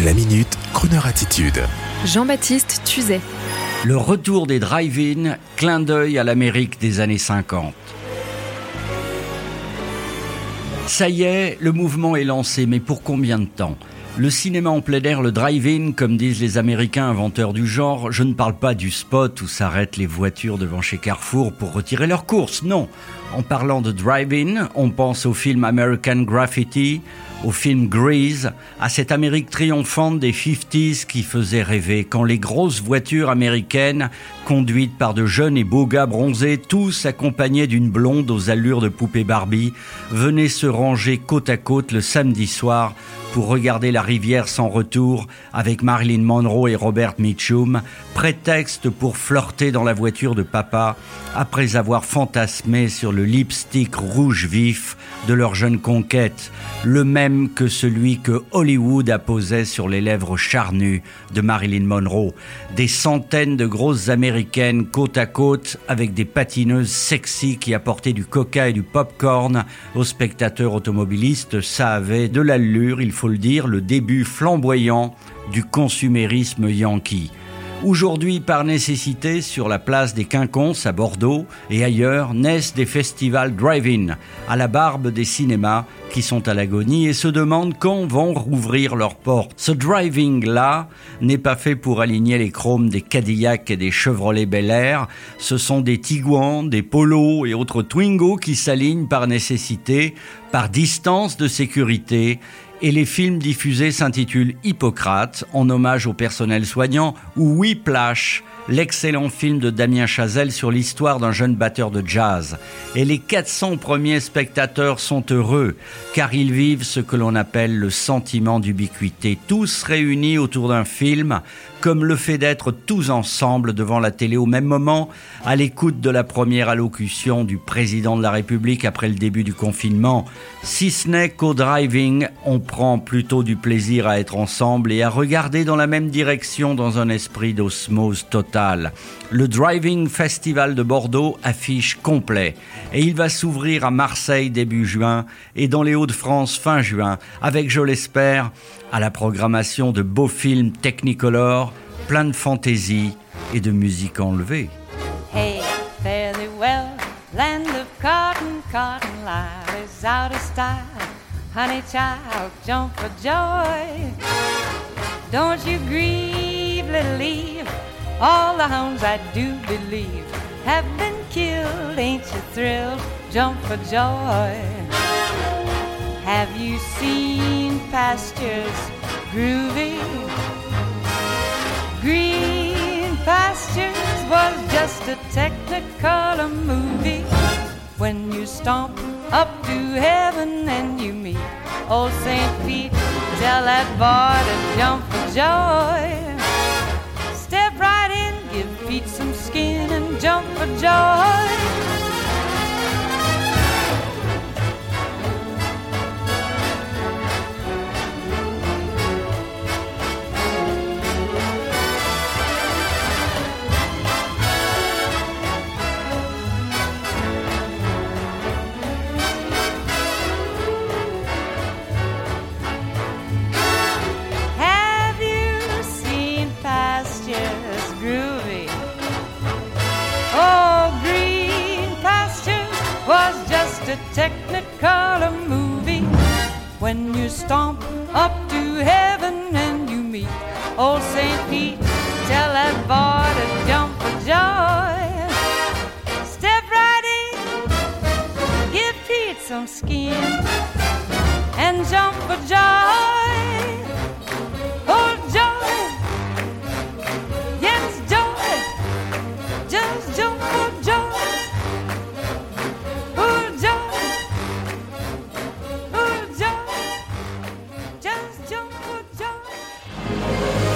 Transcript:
La minute, Kroneur attitude. Jean-Baptiste Tuzet. Le retour des drive-in, clin d'œil à l'Amérique des années 50. Ça y est, le mouvement est lancé, mais pour combien de temps? Le cinéma en plein air, le drive-in, comme disent les Américains inventeurs du genre, je ne parle pas du spot où s'arrêtent les voitures devant chez Carrefour pour retirer leurs courses, non. En parlant de drive-in, on pense au film American Graffiti, au film Grease, à cette Amérique triomphante des 50s qui faisait rêver, quand les grosses voitures américaines, conduites par de jeunes et beaux gars bronzés, tous accompagnés d'une blonde aux allures de poupée Barbie, venaient se ranger côte à côte le samedi soir pour regarder la rivière sans retour avec Marilyn Monroe et Robert Mitchum, prétexte pour flirter dans la voiture de papa après avoir fantasmé sur le lipstick rouge vif de leur jeune conquête, le même que celui que Hollywood apposait sur les lèvres charnues de Marilyn Monroe. Des centaines de grosses américaines côte à côte avec des patineuses sexy qui apportaient du coca et du popcorn aux spectateurs automobilistes, ça avait de l'allure, il faut le dire, le début flamboyant du consumérisme yankee. Aujourd'hui, par nécessité, sur la place des Quinconces à Bordeaux et ailleurs, naissent des festivals drive-in, à la barbe des cinémas qui sont à l'agonie et se demandent quand vont rouvrir leurs portes. Ce driving-là n'est pas fait pour aligner les chromes des Cadillac et des Chevrolet Bel Air. Ce sont des Tiguan, des Polo et autres Twingo qui s'alignent par nécessité, par distance de sécurité et les films diffusés s'intitulent Hippocrate, en hommage au personnel soignant, ou Whiplash, l'excellent film de Damien Chazelle sur l'histoire d'un jeune batteur de jazz. Et les 400 premiers spectateurs sont heureux, car ils vivent ce que l'on appelle le sentiment d'ubiquité, tous réunis autour d'un film, comme le fait d'être tous ensemble devant la télé au même moment, à l'écoute de la première allocution du président de la République après le début du confinement. Si ce n'est qu'au driving, on prend plutôt du plaisir à être ensemble et à regarder dans la même direction dans un esprit d'osmose totale. Le Driving Festival de Bordeaux affiche complet et il va s'ouvrir à Marseille début juin et dans les Hauts-de-France fin juin avec, je l'espère, à la programmation de beaux films technicolores, plein de fantaisie et de musique enlevée. Hey, fairly well, land of cotton, cotton life is out of style. Honey child, jump for joy. Don't you grieve, little Eve. All the hounds I do believe have been killed. Ain't you thrilled? Jump for joy. Have you seen pastures groovy? Just a technicolor movie. When you stomp up to heaven and you meet old St. Pete, tell that boy to jump for joy. Step right in, give Pete some skin and jump for joy. A technicolor movie when you stomp up to heaven and you meet old St. Pete.